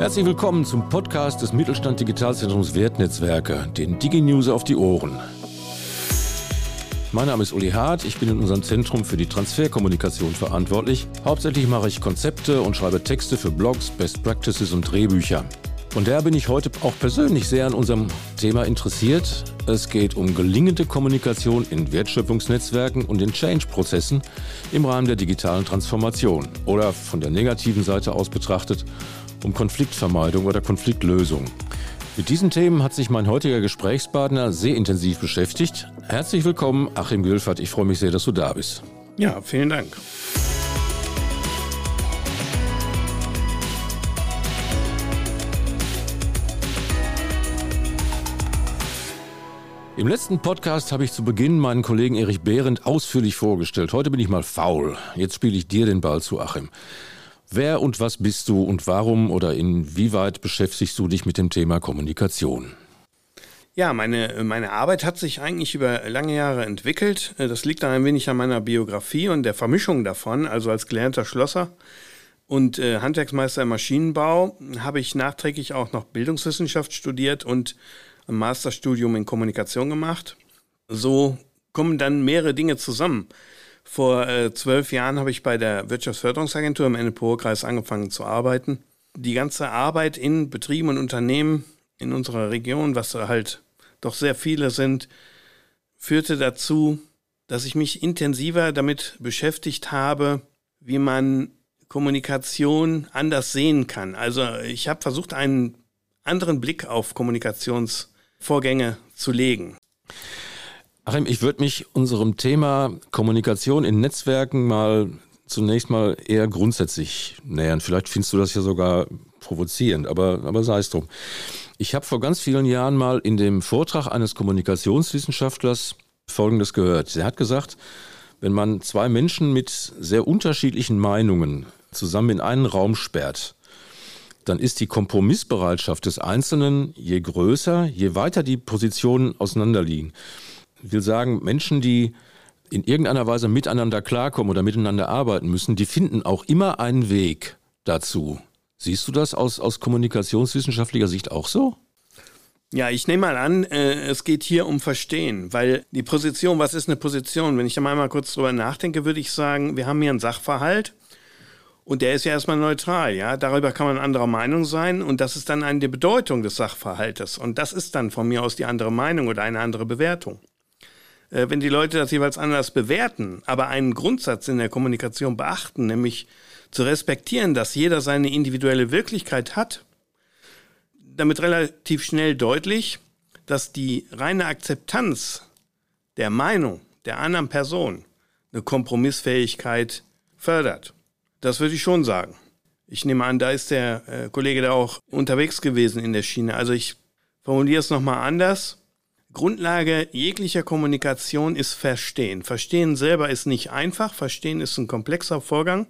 Herzlich willkommen zum Podcast des Mittelstand Digitalzentrums Wertnetzwerke, den DigiNews auf die Ohren. Mein Name ist Uli Hart, ich bin in unserem Zentrum für die Transferkommunikation verantwortlich. Hauptsächlich mache ich Konzepte und schreibe Texte für Blogs, Best Practices und Drehbücher. Von daher bin ich heute auch persönlich sehr an unserem Thema interessiert. Es geht um gelingende Kommunikation in Wertschöpfungsnetzwerken und in Change-Prozessen im Rahmen der digitalen Transformation. Oder von der negativen Seite aus betrachtet, um Konfliktvermeidung oder Konfliktlösung. Mit diesen Themen hat sich mein heutiger Gesprächspartner sehr intensiv beschäftigt. Herzlich willkommen, Achim Gülfert. Ich freue mich sehr, dass du da bist. Ja, vielen Dank. Im letzten Podcast habe ich zu Beginn meinen Kollegen Erich Behrendt ausführlich vorgestellt. Heute bin ich mal faul. Jetzt spiele ich dir den Ball zu, Achim. Wer und was bist du und warum oder inwieweit beschäftigst du dich mit dem Thema Kommunikation? Ja, meine, meine Arbeit hat sich eigentlich über lange Jahre entwickelt. Das liegt dann ein wenig an meiner Biografie und der Vermischung davon. Also als gelernter Schlosser und äh, Handwerksmeister im Maschinenbau habe ich nachträglich auch noch Bildungswissenschaft studiert und ein Masterstudium in Kommunikation gemacht. So kommen dann mehrere Dinge zusammen. Vor äh, zwölf Jahren habe ich bei der Wirtschaftsförderungsagentur im NPO-Kreis angefangen zu arbeiten. Die ganze Arbeit in Betrieben und Unternehmen in unserer Region, was halt doch sehr viele sind, führte dazu, dass ich mich intensiver damit beschäftigt habe, wie man Kommunikation anders sehen kann. Also ich habe versucht, einen anderen Blick auf Kommunikations Vorgänge zu legen. Achim, ich würde mich unserem Thema Kommunikation in Netzwerken mal zunächst mal eher grundsätzlich nähern. Vielleicht findest du das ja sogar provozierend, aber, aber sei es drum. Ich habe vor ganz vielen Jahren mal in dem Vortrag eines Kommunikationswissenschaftlers Folgendes gehört. Er hat gesagt, wenn man zwei Menschen mit sehr unterschiedlichen Meinungen zusammen in einen Raum sperrt, dann ist die Kompromissbereitschaft des Einzelnen je größer, je weiter die Positionen auseinanderliegen. Ich will sagen, Menschen, die in irgendeiner Weise miteinander klarkommen oder miteinander arbeiten müssen, die finden auch immer einen Weg dazu. Siehst du das aus, aus kommunikationswissenschaftlicher Sicht auch so? Ja, ich nehme mal an, äh, es geht hier um Verstehen, weil die Position, was ist eine Position? Wenn ich da mal kurz drüber nachdenke, würde ich sagen, wir haben hier einen Sachverhalt und der ist ja erstmal neutral, ja. Darüber kann man anderer Meinung sein und das ist dann eine Bedeutung des Sachverhaltes. Und das ist dann von mir aus die andere Meinung oder eine andere Bewertung. Äh, wenn die Leute das jeweils anders bewerten, aber einen Grundsatz in der Kommunikation beachten, nämlich zu respektieren, dass jeder seine individuelle Wirklichkeit hat, damit relativ schnell deutlich, dass die reine Akzeptanz der Meinung der anderen Person eine Kompromissfähigkeit fördert. Das würde ich schon sagen. Ich nehme an, da ist der äh, Kollege da auch unterwegs gewesen in der Schiene. Also ich formuliere es nochmal anders. Grundlage jeglicher Kommunikation ist Verstehen. Verstehen selber ist nicht einfach. Verstehen ist ein komplexer Vorgang,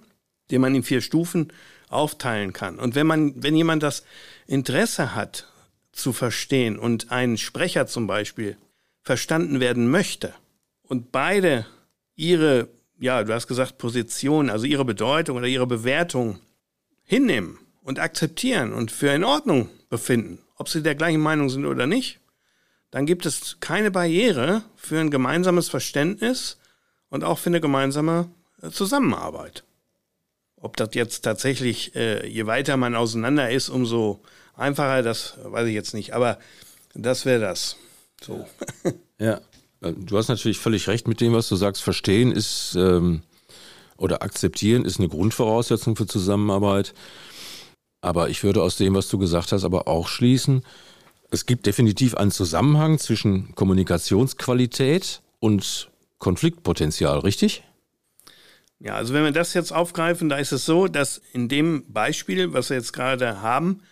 den man in vier Stufen aufteilen kann. Und wenn man, wenn jemand das Interesse hat, zu verstehen und ein Sprecher zum Beispiel verstanden werden möchte und beide ihre ja, du hast gesagt, Position, also ihre Bedeutung oder ihre Bewertung hinnehmen und akzeptieren und für in Ordnung befinden, ob sie der gleichen Meinung sind oder nicht, dann gibt es keine Barriere für ein gemeinsames Verständnis und auch für eine gemeinsame äh, Zusammenarbeit. Ob das jetzt tatsächlich, äh, je weiter man auseinander ist, umso einfacher, das weiß ich jetzt nicht. Aber das wäre das. So. Ja. Äh, du hast natürlich völlig recht mit dem, was du sagst. Verstehen ist ähm, oder akzeptieren ist eine Grundvoraussetzung für Zusammenarbeit. Aber ich würde aus dem, was du gesagt hast, aber auch schließen, es gibt definitiv einen Zusammenhang zwischen Kommunikationsqualität und Konfliktpotenzial, richtig? Ja, also wenn wir das jetzt aufgreifen, da ist es so, dass in dem Beispiel, was wir jetzt gerade haben,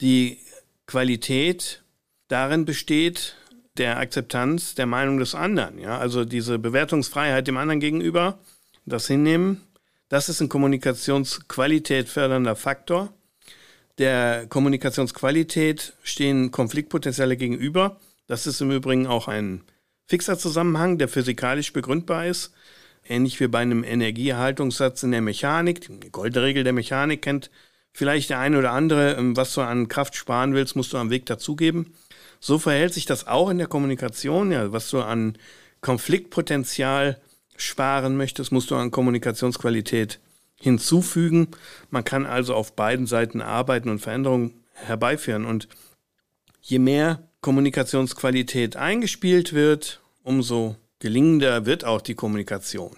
die Qualität darin besteht, der Akzeptanz der Meinung des anderen. Ja? Also diese Bewertungsfreiheit dem anderen gegenüber, das hinnehmen, das ist ein Kommunikationsqualität fördernder Faktor. Der Kommunikationsqualität stehen Konfliktpotenziale gegenüber. Das ist im Übrigen auch ein fixer Zusammenhang, der physikalisch begründbar ist. Ähnlich wie bei einem Energieerhaltungssatz in der Mechanik. Die goldene Regel der Mechanik kennt vielleicht der eine oder andere, ähm, was du an Kraft sparen willst, musst du am Weg dazugeben. So verhält sich das auch in der Kommunikation. Ja, was du an Konfliktpotenzial sparen möchtest, musst du an Kommunikationsqualität hinzufügen. Man kann also auf beiden Seiten arbeiten und Veränderungen herbeiführen. Und je mehr Kommunikationsqualität eingespielt wird, umso gelingender wird auch die Kommunikation.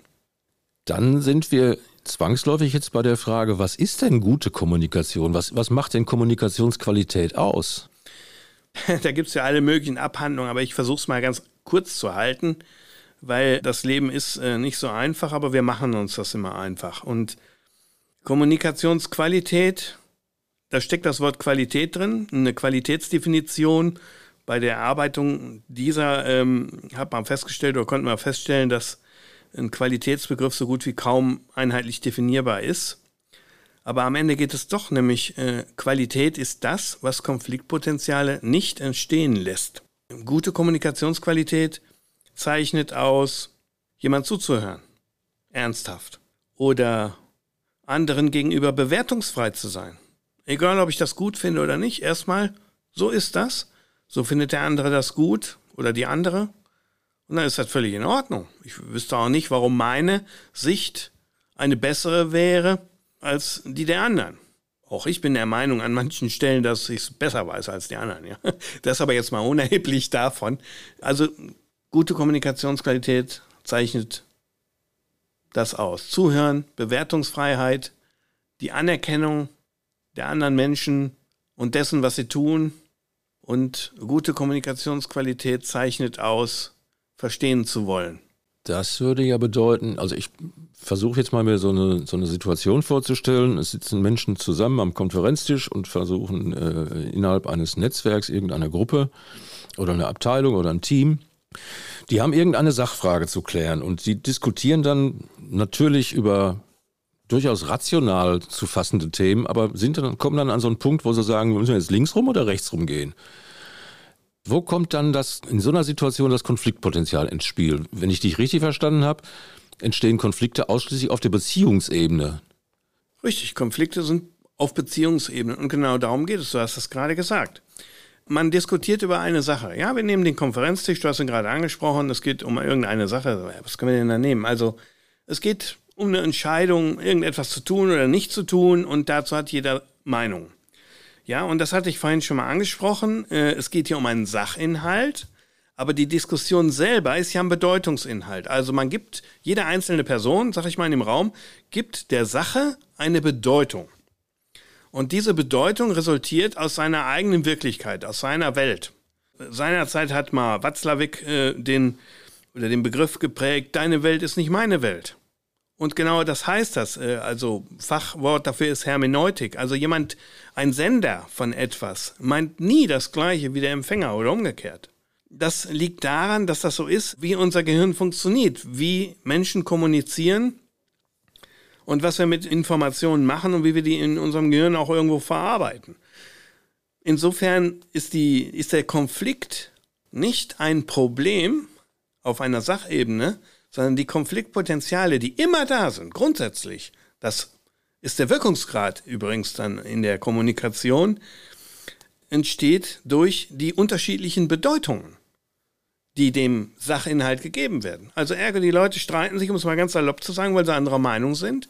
Dann sind wir zwangsläufig jetzt bei der Frage, was ist denn gute Kommunikation? Was, was macht denn Kommunikationsqualität aus? da gibt es ja alle möglichen Abhandlungen, aber ich versuche es mal ganz kurz zu halten, weil das Leben ist äh, nicht so einfach, aber wir machen uns das immer einfach. Und Kommunikationsqualität, da steckt das Wort Qualität drin, eine Qualitätsdefinition. Bei der Erarbeitung dieser ähm, hat man festgestellt oder konnte man feststellen, dass ein Qualitätsbegriff so gut wie kaum einheitlich definierbar ist. Aber am Ende geht es doch, nämlich äh, Qualität ist das, was Konfliktpotenziale nicht entstehen lässt. Gute Kommunikationsqualität zeichnet aus, jemand zuzuhören, ernsthaft oder anderen gegenüber bewertungsfrei zu sein. Egal, ob ich das gut finde oder nicht, erstmal, so ist das, so findet der andere das gut oder die andere und dann ist das völlig in Ordnung. Ich wüsste auch nicht, warum meine Sicht eine bessere wäre als die der anderen. Auch ich bin der Meinung an manchen Stellen, dass ich es besser weiß als die anderen. Ja. Das aber jetzt mal unerheblich davon. Also gute Kommunikationsqualität zeichnet das aus. Zuhören, Bewertungsfreiheit, die Anerkennung der anderen Menschen und dessen, was sie tun. Und gute Kommunikationsqualität zeichnet aus, verstehen zu wollen. Das würde ja bedeuten, also ich versuche jetzt mal mir so eine, so eine Situation vorzustellen. Es sitzen Menschen zusammen am Konferenztisch und versuchen äh, innerhalb eines Netzwerks, irgendeiner Gruppe oder einer Abteilung oder ein Team, die haben irgendeine Sachfrage zu klären und die diskutieren dann natürlich über durchaus rational zu fassende Themen, aber sind dann, kommen dann an so einen Punkt, wo sie sagen, müssen wir jetzt links rum oder rechts rum gehen? Wo kommt dann das in so einer Situation das Konfliktpotenzial ins Spiel? Wenn ich dich richtig verstanden habe, entstehen Konflikte ausschließlich auf der Beziehungsebene. Richtig, Konflikte sind auf Beziehungsebene und genau darum geht es. Du hast es gerade gesagt. Man diskutiert über eine Sache. Ja, wir nehmen den Konferenztisch, du hast ihn gerade angesprochen, es geht um irgendeine Sache. Was können wir denn da nehmen? Also, es geht um eine Entscheidung, irgendetwas zu tun oder nicht zu tun und dazu hat jeder Meinung. Ja, und das hatte ich vorhin schon mal angesprochen. Äh, es geht hier um einen Sachinhalt, aber die Diskussion selber ist ja ein Bedeutungsinhalt. Also man gibt, jede einzelne Person, sag ich mal in dem Raum, gibt der Sache eine Bedeutung. Und diese Bedeutung resultiert aus seiner eigenen Wirklichkeit, aus seiner Welt. Seinerzeit hat mal Watzlawick äh, den, oder den Begriff geprägt, deine Welt ist nicht meine Welt. Und genau das heißt das. Äh, also Fachwort dafür ist Hermeneutik. Also jemand, ein Sender von etwas, meint nie das Gleiche wie der Empfänger oder umgekehrt. Das liegt daran, dass das so ist, wie unser Gehirn funktioniert, wie Menschen kommunizieren und was wir mit Informationen machen und wie wir die in unserem Gehirn auch irgendwo verarbeiten. Insofern ist, die, ist der Konflikt nicht ein Problem auf einer Sachebene, sondern die Konfliktpotenziale, die immer da sind, grundsätzlich, das ist der Wirkungsgrad übrigens dann in der Kommunikation, entsteht durch die unterschiedlichen Bedeutungen, die dem Sachinhalt gegeben werden. Also Ärger, die Leute streiten sich, um es mal ganz salopp zu sagen, weil sie anderer Meinung sind.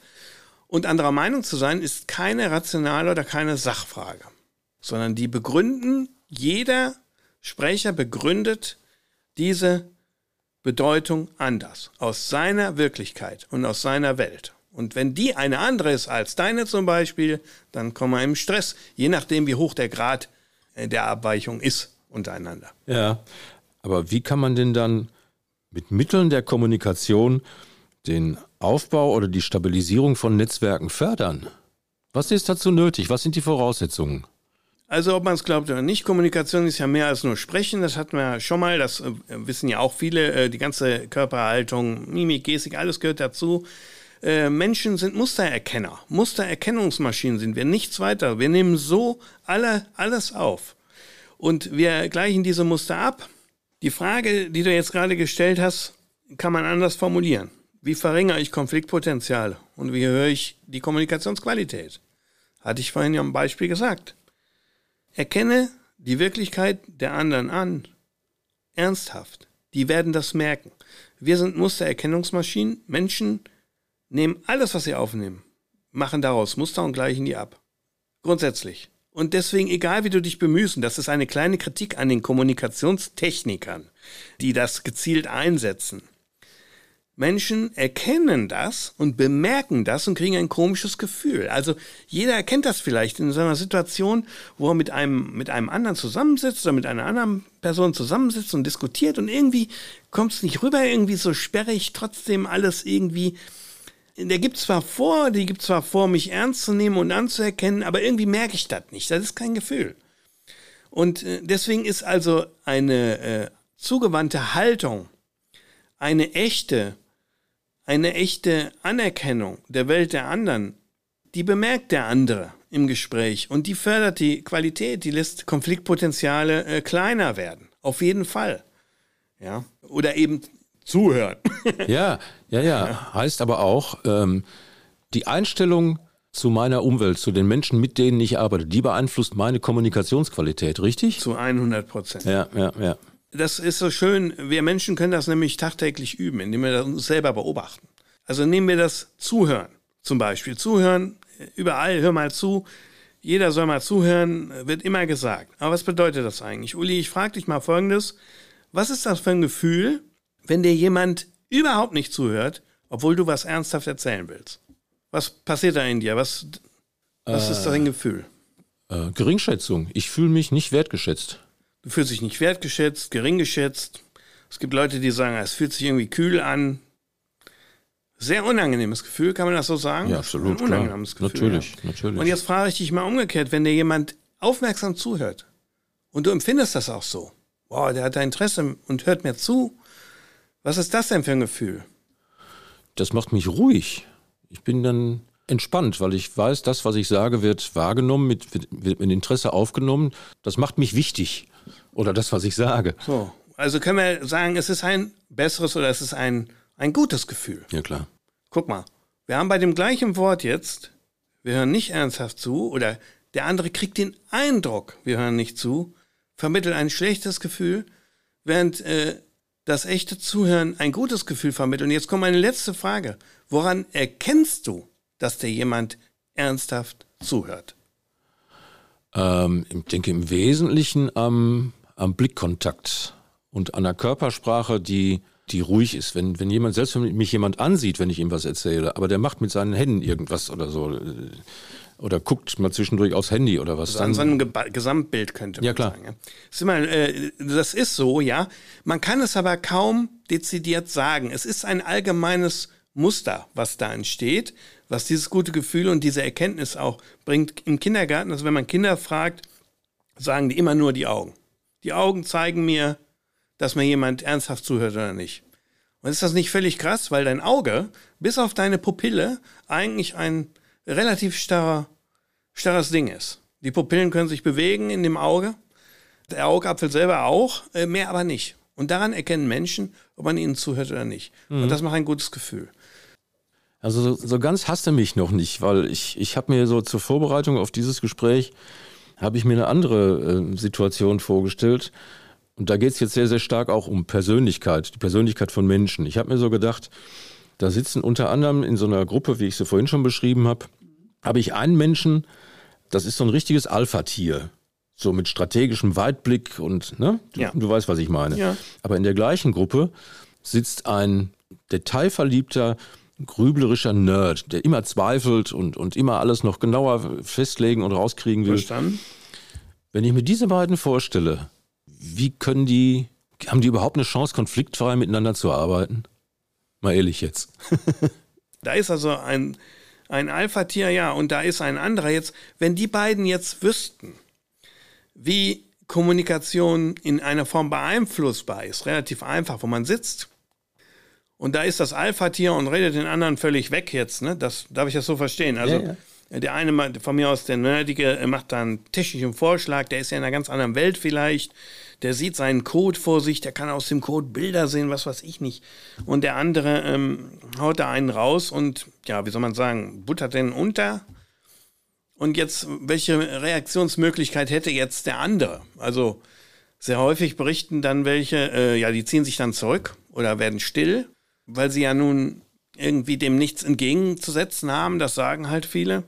Und anderer Meinung zu sein, ist keine rationale oder keine Sachfrage, sondern die begründen, jeder Sprecher begründet diese Bedeutung anders, aus seiner Wirklichkeit und aus seiner Welt. Und wenn die eine andere ist als deine zum Beispiel, dann kommen wir im Stress, je nachdem, wie hoch der Grad der Abweichung ist untereinander. Ja, aber wie kann man denn dann mit Mitteln der Kommunikation den Aufbau oder die Stabilisierung von Netzwerken fördern? Was ist dazu nötig? Was sind die Voraussetzungen? Also ob man es glaubt oder nicht, Kommunikation ist ja mehr als nur Sprechen. Das hatten wir ja schon mal, das äh, wissen ja auch viele. Äh, die ganze Körperhaltung, Mimik, Gestik, alles gehört dazu. Äh, Menschen sind Mustererkenner. Mustererkennungsmaschinen sind wir, nichts weiter. Wir nehmen so alle, alles auf. Und wir gleichen diese Muster ab. Die Frage, die du jetzt gerade gestellt hast, kann man anders formulieren. Wie verringere ich Konfliktpotenzial und wie erhöhe ich die Kommunikationsqualität? Hatte ich vorhin ja am Beispiel gesagt. Erkenne die Wirklichkeit der anderen an. Ernsthaft. Die werden das merken. Wir sind Mustererkennungsmaschinen. Menschen nehmen alles, was sie aufnehmen, machen daraus Muster und gleichen die ab. Grundsätzlich. Und deswegen, egal wie du dich bemühst, das ist eine kleine Kritik an den Kommunikationstechnikern, die das gezielt einsetzen. Menschen erkennen das und bemerken das und kriegen ein komisches Gefühl. Also jeder erkennt das vielleicht in so einer Situation, wo er mit einem, mit einem anderen zusammensitzt oder mit einer anderen Person zusammensitzt und diskutiert und irgendwie kommt es nicht rüber, irgendwie so sperrig, trotzdem alles irgendwie. Der gibt zwar vor, die gibt zwar vor, mich ernst zu nehmen und anzuerkennen, aber irgendwie merke ich das nicht. Das ist kein Gefühl. Und äh, deswegen ist also eine äh, zugewandte Haltung, eine echte, eine echte Anerkennung der Welt der anderen, die bemerkt der andere im Gespräch und die fördert die Qualität, die lässt Konfliktpotenziale äh, kleiner werden. Auf jeden Fall. Ja. Oder eben zuhören. ja, ja, ja. Heißt aber auch, ähm, die Einstellung zu meiner Umwelt, zu den Menschen, mit denen ich arbeite, die beeinflusst meine Kommunikationsqualität, richtig? Zu 100 Prozent. Ja, ja, ja das ist so schön. Wir Menschen können das nämlich tagtäglich üben, indem wir uns selber beobachten. Also nehmen wir das Zuhören zum Beispiel. Zuhören, überall, hör mal zu. Jeder soll mal zuhören, wird immer gesagt. Aber was bedeutet das eigentlich? Uli, ich frage dich mal Folgendes. Was ist das für ein Gefühl, wenn dir jemand überhaupt nicht zuhört, obwohl du was ernsthaft erzählen willst? Was passiert da in dir? Was, was äh, ist dein Gefühl? Äh, Geringschätzung. Ich fühle mich nicht wertgeschätzt. Du fühlst dich nicht wertgeschätzt, gering geschätzt. Es gibt Leute, die sagen, es fühlt sich irgendwie kühl an. Sehr unangenehmes Gefühl, kann man das so sagen? Ja, absolut. Ein unangenehmes klar. Gefühl. Natürlich, ja. natürlich. Und jetzt frage ich dich mal umgekehrt, wenn dir jemand aufmerksam zuhört und du empfindest das auch so, boah, der hat da Interesse und hört mir zu, was ist das denn für ein Gefühl? Das macht mich ruhig. Ich bin dann entspannt, weil ich weiß, das, was ich sage, wird wahrgenommen, mit, wird mit Interesse aufgenommen. Das macht mich wichtig. Oder das, was ich sage. So, also können wir sagen, es ist ein besseres oder es ist ein, ein gutes Gefühl. Ja, klar. Guck mal, wir haben bei dem gleichen Wort jetzt, wir hören nicht ernsthaft zu oder der andere kriegt den Eindruck, wir hören nicht zu, vermittelt ein schlechtes Gefühl, während äh, das echte Zuhören ein gutes Gefühl vermittelt. Und jetzt kommt meine letzte Frage. Woran erkennst du, dass dir jemand ernsthaft zuhört? Ähm, ich denke im Wesentlichen am am Blickkontakt und an der Körpersprache, die, die ruhig ist. Wenn, wenn jemand, selbst wenn mich jemand ansieht, wenn ich ihm was erzähle, aber der macht mit seinen Händen irgendwas oder so, äh, oder guckt mal zwischendurch aufs Handy oder was. Also an so einem Ge Gesamtbild könnte man ja, klar. sagen. Ja. Ist immer, äh, das ist so, ja. Man kann es aber kaum dezidiert sagen. Es ist ein allgemeines Muster, was da entsteht, was dieses gute Gefühl und diese Erkenntnis auch bringt im Kindergarten. Also wenn man Kinder fragt, sagen die immer nur die Augen. Die Augen zeigen mir, dass mir jemand ernsthaft zuhört oder nicht. Und ist das nicht völlig krass, weil dein Auge, bis auf deine Pupille, eigentlich ein relativ starrer, starres Ding ist. Die Pupillen können sich bewegen in dem Auge, der Augapfel selber auch, äh, mehr aber nicht. Und daran erkennen Menschen, ob man ihnen zuhört oder nicht. Mhm. Und das macht ein gutes Gefühl. Also so, so ganz hasste mich noch nicht, weil ich, ich habe mir so zur Vorbereitung auf dieses Gespräch habe ich mir eine andere äh, Situation vorgestellt. Und da geht es jetzt sehr, sehr stark auch um Persönlichkeit, die Persönlichkeit von Menschen. Ich habe mir so gedacht, da sitzen unter anderem in so einer Gruppe, wie ich sie vorhin schon beschrieben habe, habe ich einen Menschen, das ist so ein richtiges Alpha-Tier. So mit strategischem Weitblick und, ne? Du, ja. du weißt, was ich meine. Ja. Aber in der gleichen Gruppe sitzt ein detailverliebter, grüblerischer Nerd, der immer zweifelt und, und immer alles noch genauer festlegen und rauskriegen will. Verstanden. Wenn ich mir diese beiden vorstelle, wie können die, haben die überhaupt eine Chance, konfliktfrei miteinander zu arbeiten? Mal ehrlich jetzt. da ist also ein, ein Alpha-Tier, ja, und da ist ein anderer jetzt. Wenn die beiden jetzt wüssten, wie Kommunikation in einer Form beeinflussbar ist, relativ einfach, wo man sitzt, und da ist das Alpha-Tier und redet den anderen völlig weg jetzt. Ne? Das darf ich das so verstehen. Also ja, ja. Der eine von mir aus, der Nerdige, macht da einen technischen Vorschlag, der ist ja in einer ganz anderen Welt vielleicht. Der sieht seinen Code vor sich, der kann aus dem Code Bilder sehen, was weiß ich nicht. Und der andere ähm, haut da einen raus und, ja, wie soll man sagen, buttert den unter. Und jetzt, welche Reaktionsmöglichkeit hätte jetzt der andere? Also sehr häufig berichten dann welche, äh, ja, die ziehen sich dann zurück oder werden still, weil sie ja nun irgendwie dem nichts entgegenzusetzen haben. Das sagen halt viele.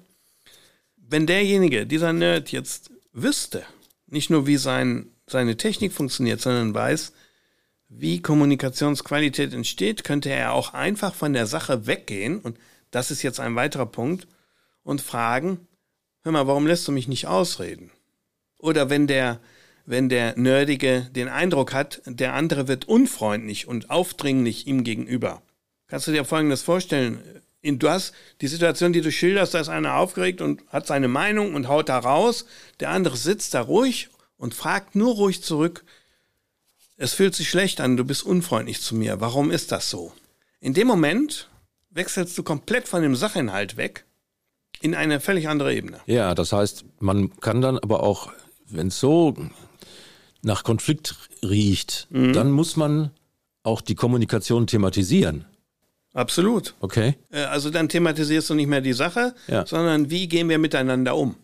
Wenn derjenige, dieser Nerd jetzt wüsste, nicht nur wie sein, seine Technik funktioniert, sondern weiß, wie Kommunikationsqualität entsteht, könnte er auch einfach von der Sache weggehen, und das ist jetzt ein weiterer Punkt, und fragen, hör mal, warum lässt du mich nicht ausreden? Oder wenn der, wenn der Nerdige den Eindruck hat, der andere wird unfreundlich und aufdringlich ihm gegenüber. Kannst du dir Folgendes vorstellen? Du hast die Situation, die du schilderst, da ist einer aufgeregt und hat seine Meinung und haut da raus. Der andere sitzt da ruhig und fragt nur ruhig zurück, es fühlt sich schlecht an, du bist unfreundlich zu mir. Warum ist das so? In dem Moment wechselst du komplett von dem Sachinhalt weg in eine völlig andere Ebene. Ja, das heißt, man kann dann aber auch, wenn es so nach Konflikt riecht, mhm. dann muss man auch die Kommunikation thematisieren. Absolut. Okay. Äh, also dann thematisierst du nicht mehr die Sache, ja. sondern wie gehen wir miteinander um.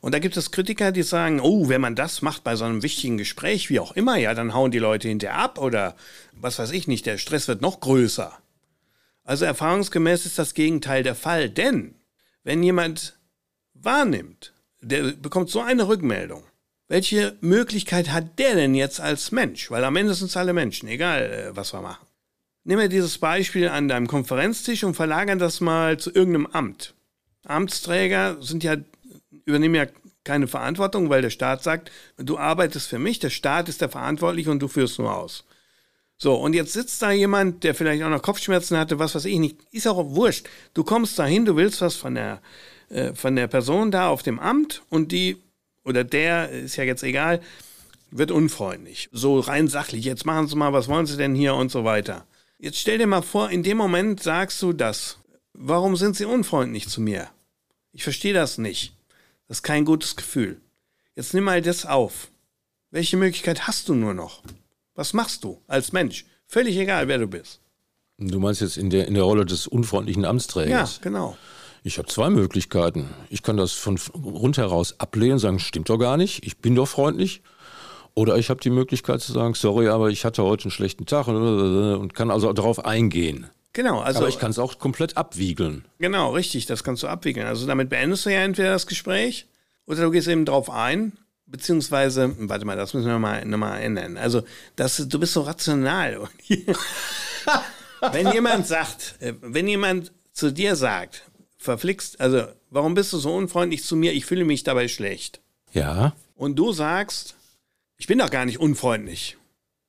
Und da gibt es Kritiker, die sagen, oh, wenn man das macht bei so einem wichtigen Gespräch, wie auch immer, ja, dann hauen die Leute hinterher ab oder was weiß ich nicht, der Stress wird noch größer. Also erfahrungsgemäß ist das Gegenteil der Fall, denn wenn jemand wahrnimmt, der bekommt so eine Rückmeldung, welche Möglichkeit hat der denn jetzt als Mensch? Weil am Ende sind es alle Menschen, egal äh, was wir machen. Nimm mir dieses Beispiel an deinem Konferenztisch und verlagern das mal zu irgendeinem Amt. Amtsträger sind ja übernehmen ja keine Verantwortung, weil der Staat sagt, du arbeitest für mich, der Staat ist der Verantwortliche und du führst nur aus. So, und jetzt sitzt da jemand, der vielleicht auch noch Kopfschmerzen hatte, was weiß ich nicht, ist auch wurscht. Du kommst da hin, du willst was von der, äh, von der Person da auf dem Amt und die, oder der, ist ja jetzt egal, wird unfreundlich. So rein sachlich, jetzt machen Sie mal, was wollen Sie denn hier und so weiter. Jetzt stell dir mal vor, in dem Moment sagst du das. Warum sind Sie unfreundlich zu mir? Ich verstehe das nicht. Das ist kein gutes Gefühl. Jetzt nimm mal das auf. Welche Möglichkeit hast du nur noch? Was machst du als Mensch? Völlig egal, wer du bist. Du meinst jetzt in der, in der Rolle des unfreundlichen Amtsträgers? Ja, genau. Ich habe zwei Möglichkeiten. Ich kann das von rundheraus ablehnen, sagen, stimmt doch gar nicht, ich bin doch freundlich. Oder ich habe die Möglichkeit zu sagen, sorry, aber ich hatte heute einen schlechten Tag und kann also darauf eingehen. Genau, also. Aber ich kann es auch komplett abwiegeln. Genau, richtig, das kannst du abwiegeln. Also damit beendest du ja entweder das Gespräch oder du gehst eben drauf ein, beziehungsweise, warte mal, das müssen wir mal, nochmal ändern. Also, das, du bist so rational. wenn jemand sagt, äh, wenn jemand zu dir sagt, verflixt, also, warum bist du so unfreundlich zu mir? Ich fühle mich dabei schlecht. Ja. Und du sagst, ich bin doch gar nicht unfreundlich.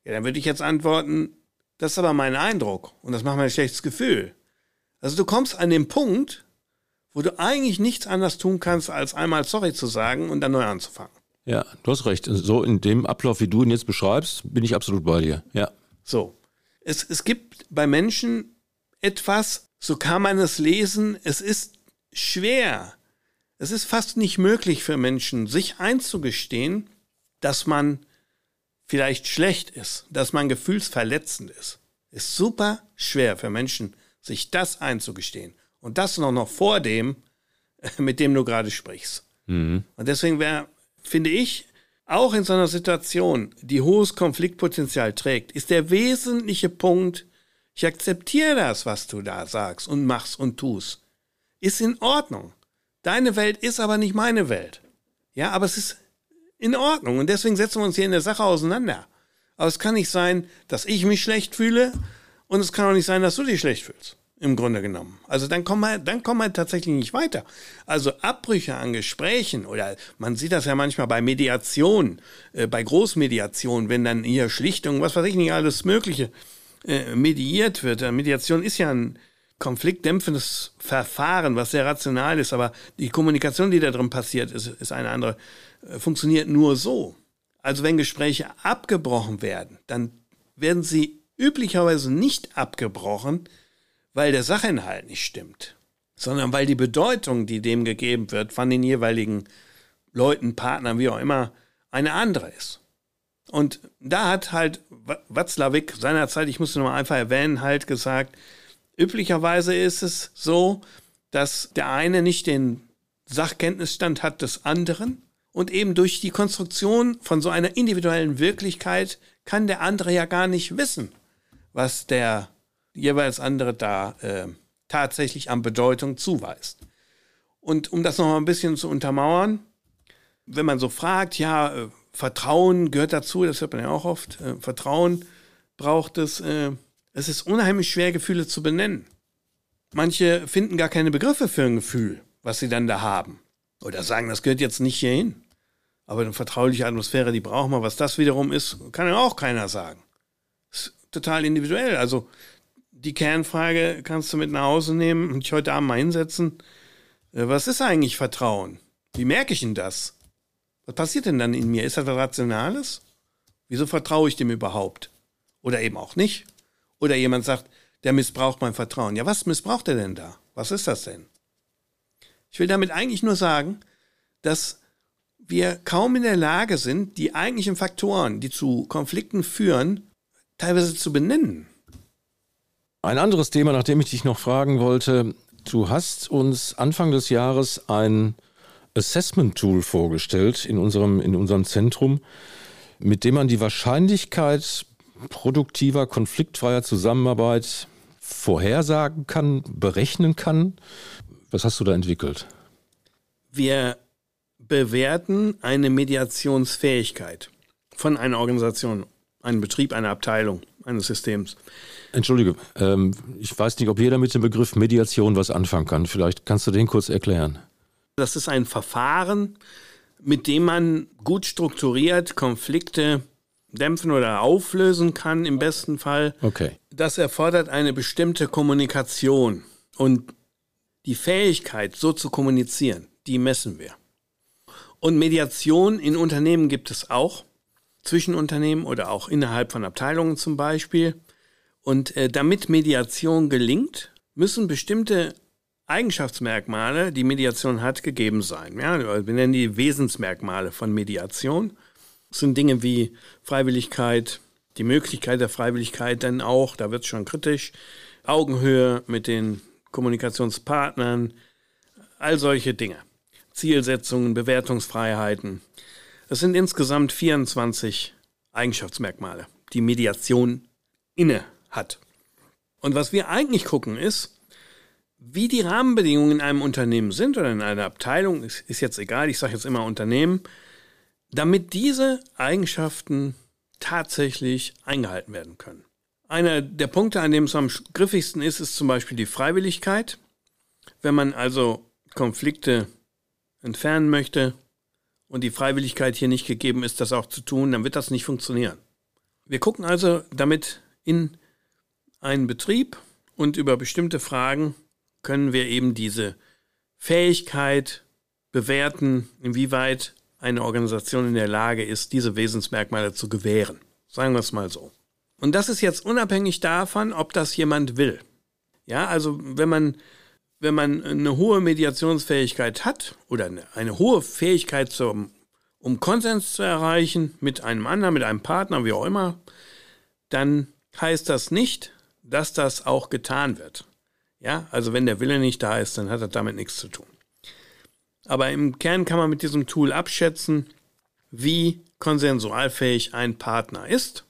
Ja, dann würde ich jetzt antworten, das ist aber mein Eindruck und das macht mir ein schlechtes Gefühl. Also du kommst an den Punkt, wo du eigentlich nichts anderes tun kannst, als einmal sorry zu sagen und dann neu anzufangen. Ja, du hast recht. So in dem Ablauf, wie du ihn jetzt beschreibst, bin ich absolut bei dir. Ja. So. Es, es gibt bei Menschen etwas, so kann man es lesen, es ist schwer. Es ist fast nicht möglich für Menschen, sich einzugestehen, dass man vielleicht schlecht ist, dass man gefühlsverletzend ist, ist super schwer für Menschen, sich das einzugestehen. Und das noch, noch vor dem, mit dem du gerade sprichst. Mhm. Und deswegen wäre, finde ich, auch in so einer Situation, die hohes Konfliktpotenzial trägt, ist der wesentliche Punkt, ich akzeptiere das, was du da sagst und machst und tust. Ist in Ordnung. Deine Welt ist aber nicht meine Welt. Ja, aber es ist in Ordnung. Und deswegen setzen wir uns hier in der Sache auseinander. Aber es kann nicht sein, dass ich mich schlecht fühle und es kann auch nicht sein, dass du dich schlecht fühlst. Im Grunde genommen. Also dann kommen wir, dann kommen wir tatsächlich nicht weiter. Also Abbrüche an Gesprächen oder man sieht das ja manchmal bei Mediation, äh, bei Großmediation, wenn dann hier Schlichtung, was weiß ich nicht, alles Mögliche äh, mediiert wird. Mediation ist ja ein konfliktdämpfendes Verfahren, was sehr rational ist, aber die Kommunikation, die da drin passiert, ist, ist eine andere. Äh, funktioniert nur so. Also wenn Gespräche abgebrochen werden, dann werden sie üblicherweise nicht abgebrochen, weil der Sachinhalt nicht stimmt, sondern weil die Bedeutung, die dem gegeben wird von den jeweiligen Leuten, Partnern, wie auch immer, eine andere ist. Und da hat halt Watzlawick seinerzeit, ich muss nur mal einfach erwähnen, halt gesagt, üblicherweise ist es so, dass der eine nicht den Sachkenntnisstand hat des anderen. Und eben durch die Konstruktion von so einer individuellen Wirklichkeit kann der andere ja gar nicht wissen, was der jeweils andere da äh, tatsächlich an Bedeutung zuweist. Und um das noch mal ein bisschen zu untermauern, wenn man so fragt, ja, äh, Vertrauen gehört dazu, das hört man ja auch oft, äh, Vertrauen braucht es, äh, es ist unheimlich schwer, Gefühle zu benennen. Manche finden gar keine Begriffe für ein Gefühl, was sie dann da haben. Oder sagen, das gehört jetzt nicht hierhin. Aber eine vertrauliche Atmosphäre, die braucht man. Was das wiederum ist, kann ja auch keiner sagen. Ist total individuell. Also die Kernfrage kannst du mit nach Hause nehmen und dich heute Abend mal hinsetzen. Äh, was ist eigentlich Vertrauen? Wie merke ich denn das? Was passiert denn dann in mir? Ist das was Rationales? Wieso vertraue ich dem überhaupt? Oder eben auch nicht? Oder jemand sagt, der missbraucht mein Vertrauen. Ja, was missbraucht er denn da? Was ist das denn? Ich will damit eigentlich nur sagen, dass wir kaum in der Lage sind, die eigentlichen Faktoren, die zu Konflikten führen, teilweise zu benennen. Ein anderes Thema, nach dem ich dich noch fragen wollte. Du hast uns Anfang des Jahres ein Assessment-Tool vorgestellt in unserem, in unserem Zentrum, mit dem man die Wahrscheinlichkeit produktiver, konfliktfreier Zusammenarbeit vorhersagen kann, berechnen kann. Was hast du da entwickelt? Wir bewerten eine Mediationsfähigkeit von einer Organisation, einem Betrieb, einer Abteilung, eines Systems. Entschuldige, ähm, ich weiß nicht, ob jeder mit dem Begriff Mediation was anfangen kann. Vielleicht kannst du den kurz erklären. Das ist ein Verfahren, mit dem man gut strukturiert Konflikte dämpfen oder auflösen kann, im besten Fall. Okay. Das erfordert eine bestimmte Kommunikation. Und die Fähigkeit, so zu kommunizieren, die messen wir. Und Mediation in Unternehmen gibt es auch, zwischen Unternehmen oder auch innerhalb von Abteilungen zum Beispiel. Und äh, damit Mediation gelingt, müssen bestimmte Eigenschaftsmerkmale, die Mediation hat, gegeben sein. Ja, wir nennen die Wesensmerkmale von Mediation. Das sind Dinge wie Freiwilligkeit, die Möglichkeit der Freiwilligkeit dann auch, da wird es schon kritisch, Augenhöhe mit den Kommunikationspartnern, all solche Dinge. Zielsetzungen, Bewertungsfreiheiten. Es sind insgesamt 24 Eigenschaftsmerkmale, die Mediation inne hat. Und was wir eigentlich gucken ist, wie die Rahmenbedingungen in einem Unternehmen sind oder in einer Abteilung, ist, ist jetzt egal, ich sage jetzt immer Unternehmen, damit diese Eigenschaften tatsächlich eingehalten werden können. Einer der Punkte, an dem es am griffigsten ist, ist zum Beispiel die Freiwilligkeit. Wenn man also Konflikte entfernen möchte und die Freiwilligkeit hier nicht gegeben ist, das auch zu tun, dann wird das nicht funktionieren. Wir gucken also damit in einen Betrieb und über bestimmte Fragen können wir eben diese Fähigkeit bewerten, inwieweit eine Organisation in der Lage ist, diese Wesensmerkmale zu gewähren. Sagen wir es mal so. Und das ist jetzt unabhängig davon, ob das jemand will. Ja, also wenn man, wenn man eine hohe Mediationsfähigkeit hat oder eine, eine hohe Fähigkeit zum, um Konsens zu erreichen mit einem anderen, mit einem Partner, wie auch immer, dann heißt das nicht, dass das auch getan wird. Ja, also wenn der Wille nicht da ist, dann hat das damit nichts zu tun. Aber im Kern kann man mit diesem Tool abschätzen, wie konsensualfähig ein Partner ist.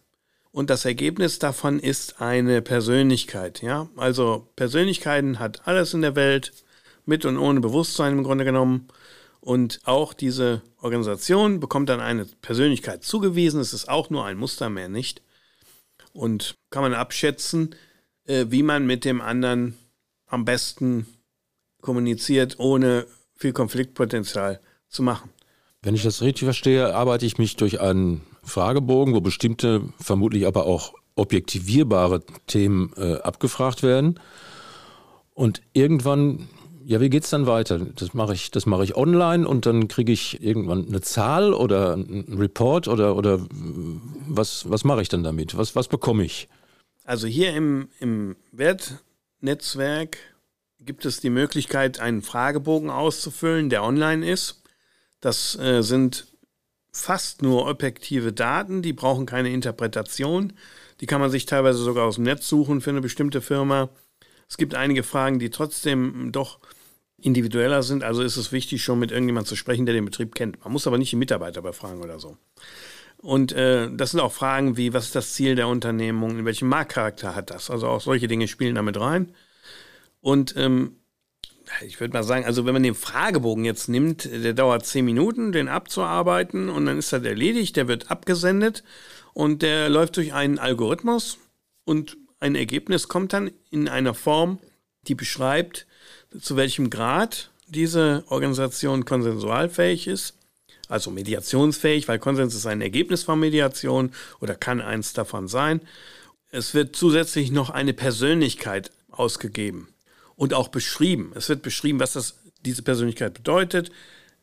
Und das Ergebnis davon ist eine Persönlichkeit. Ja, also Persönlichkeiten hat alles in der Welt, mit und ohne Bewusstsein im Grunde genommen. Und auch diese Organisation bekommt dann eine Persönlichkeit zugewiesen. Es ist auch nur ein Muster mehr nicht. Und kann man abschätzen, äh, wie man mit dem anderen am besten kommuniziert, ohne viel Konfliktpotenzial zu machen. Wenn ich das richtig verstehe, arbeite ich mich durch einen Fragebogen, wo bestimmte, vermutlich aber auch objektivierbare Themen äh, abgefragt werden. Und irgendwann, ja, wie geht es dann weiter? Das mache ich, das ich online und dann kriege ich irgendwann eine Zahl oder einen Report oder, oder was, was mache ich dann damit? Was, was bekomme ich? Also hier im, im Wertnetzwerk gibt es die Möglichkeit, einen Fragebogen auszufüllen, der online ist. Das äh, sind fast nur objektive Daten, die brauchen keine Interpretation. Die kann man sich teilweise sogar aus dem Netz suchen für eine bestimmte Firma. Es gibt einige Fragen, die trotzdem doch individueller sind. Also ist es wichtig, schon mit irgendjemandem zu sprechen, der den Betrieb kennt. Man muss aber nicht die Mitarbeiter befragen oder so. Und äh, das sind auch Fragen wie, was ist das Ziel der Unternehmung, in welchem Marktcharakter hat das? Also auch solche Dinge spielen damit rein. Und ähm, ich würde mal sagen, also wenn man den Fragebogen jetzt nimmt, der dauert zehn Minuten, den abzuarbeiten und dann ist das erledigt, der wird abgesendet und der läuft durch einen Algorithmus und ein Ergebnis kommt dann in einer Form, die beschreibt, zu welchem Grad diese Organisation konsensualfähig ist, also mediationsfähig, weil Konsens ist ein Ergebnis von Mediation oder kann eins davon sein. Es wird zusätzlich noch eine Persönlichkeit ausgegeben und auch beschrieben. Es wird beschrieben, was das, diese Persönlichkeit bedeutet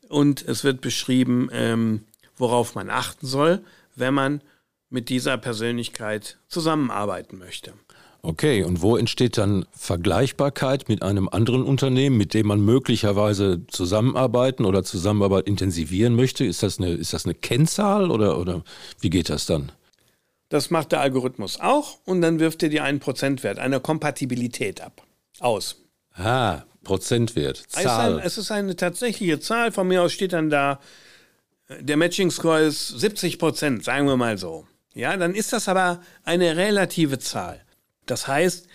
und es wird beschrieben, ähm, worauf man achten soll, wenn man mit dieser Persönlichkeit zusammenarbeiten möchte. Okay, und wo entsteht dann Vergleichbarkeit mit einem anderen Unternehmen, mit dem man möglicherweise zusammenarbeiten oder Zusammenarbeit intensivieren möchte? Ist das eine, ist das eine Kennzahl oder, oder wie geht das dann? Das macht der Algorithmus auch und dann wirft er dir einen Prozentwert, eine Kompatibilität ab, aus. Ah, Prozentwert, Zahl. Es ist, ein, es ist eine tatsächliche Zahl. Von mir aus steht dann da, der Matching Score ist 70 Prozent, sagen wir mal so. Ja, dann ist das aber eine relative Zahl. Das heißt,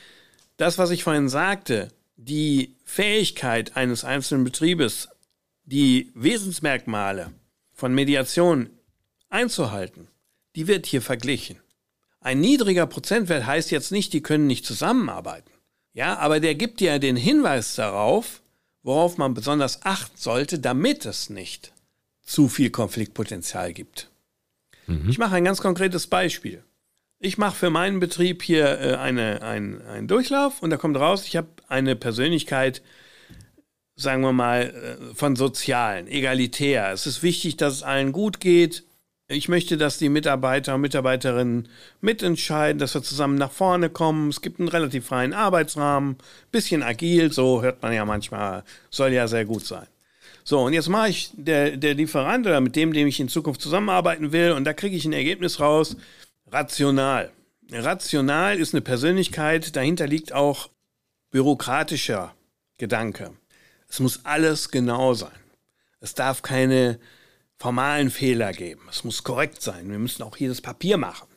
das, was ich vorhin sagte, die Fähigkeit eines einzelnen Betriebes, die Wesensmerkmale von Mediation einzuhalten, die wird hier verglichen. Ein niedriger Prozentwert heißt jetzt nicht, die können nicht zusammenarbeiten. Ja, aber der gibt dir den Hinweis darauf, worauf man besonders achten sollte, damit es nicht zu viel Konfliktpotenzial gibt. Mhm. Ich mache ein ganz konkretes Beispiel. Ich mache für meinen Betrieb hier äh, eine, ein, einen Durchlauf und da kommt raus, ich habe eine Persönlichkeit, sagen wir mal, äh, von Sozialen, egalitär. Es ist wichtig, dass es allen gut geht. Ich möchte, dass die Mitarbeiter und Mitarbeiterinnen mitentscheiden, dass wir zusammen nach vorne kommen. Es gibt einen relativ freien Arbeitsrahmen, bisschen agil, so hört man ja manchmal, soll ja sehr gut sein. So, und jetzt mache ich der, der Lieferant oder mit dem, dem ich in Zukunft zusammenarbeiten will, und da kriege ich ein Ergebnis raus. Rational. Rational ist eine Persönlichkeit, dahinter liegt auch bürokratischer Gedanke. Es muss alles genau sein. Es darf keine formalen Fehler geben. Es muss korrekt sein. Wir müssen auch hier das Papier machen.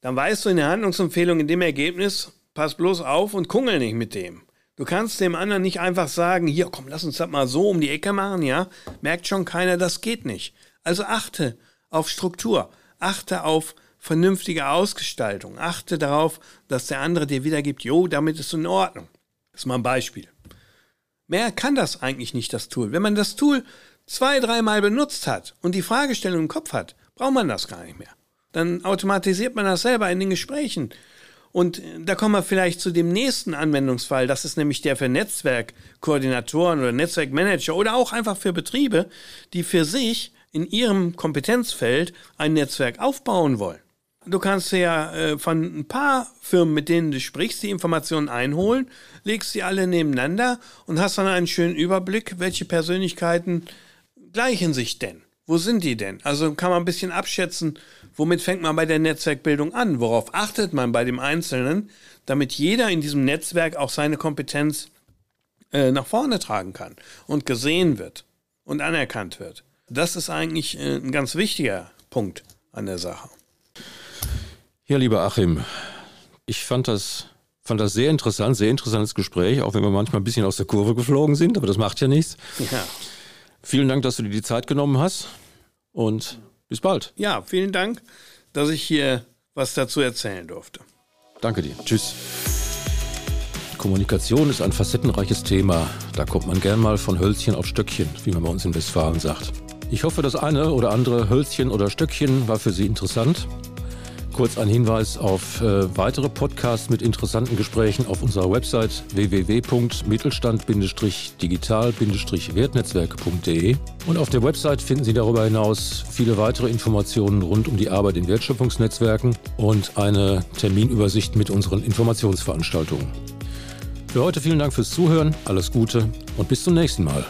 Dann weißt du in der Handlungsempfehlung in dem Ergebnis, pass bloß auf und kungel nicht mit dem. Du kannst dem anderen nicht einfach sagen, hier, komm, lass uns das mal so um die Ecke machen, ja? Merkt schon keiner, das geht nicht. Also achte auf Struktur, achte auf vernünftige Ausgestaltung, achte darauf, dass der andere dir wiedergibt, jo, damit ist in Ordnung. Das ist mal ein Beispiel. Mehr kann das eigentlich nicht, das Tool. Wenn man das Tool zwei, dreimal benutzt hat und die Fragestellung im Kopf hat, braucht man das gar nicht mehr. Dann automatisiert man das selber in den Gesprächen. Und da kommen wir vielleicht zu dem nächsten Anwendungsfall. Das ist nämlich der für Netzwerkkoordinatoren oder Netzwerkmanager oder auch einfach für Betriebe, die für sich in ihrem Kompetenzfeld ein Netzwerk aufbauen wollen. Du kannst ja äh, von ein paar Firmen, mit denen du sprichst, die Informationen einholen, legst sie alle nebeneinander und hast dann einen schönen Überblick, welche Persönlichkeiten gleichen sich denn? Wo sind die denn? Also kann man ein bisschen abschätzen, womit fängt man bei der Netzwerkbildung an? Worauf achtet man bei dem Einzelnen, damit jeder in diesem Netzwerk auch seine Kompetenz äh, nach vorne tragen kann und gesehen wird und anerkannt wird? Das ist eigentlich äh, ein ganz wichtiger Punkt an der Sache. Ja, lieber Achim, ich fand das, fand das sehr interessant, sehr interessantes Gespräch, auch wenn wir manchmal ein bisschen aus der Kurve geflogen sind, aber das macht ja nichts. Ja. Vielen Dank, dass du dir die Zeit genommen hast und bis bald. Ja, vielen Dank, dass ich hier was dazu erzählen durfte. Danke dir. Tschüss. Kommunikation ist ein facettenreiches Thema. Da kommt man gern mal von Hölzchen auf Stöckchen, wie man bei uns in Westfalen sagt. Ich hoffe, das eine oder andere Hölzchen oder Stöckchen war für Sie interessant. Kurz ein Hinweis auf äh, weitere Podcasts mit interessanten Gesprächen auf unserer Website www.mittelstand-digital-wertnetzwerk.de. Und auf der Website finden Sie darüber hinaus viele weitere Informationen rund um die Arbeit in Wertschöpfungsnetzwerken und eine Terminübersicht mit unseren Informationsveranstaltungen. Für heute vielen Dank fürs Zuhören, alles Gute und bis zum nächsten Mal.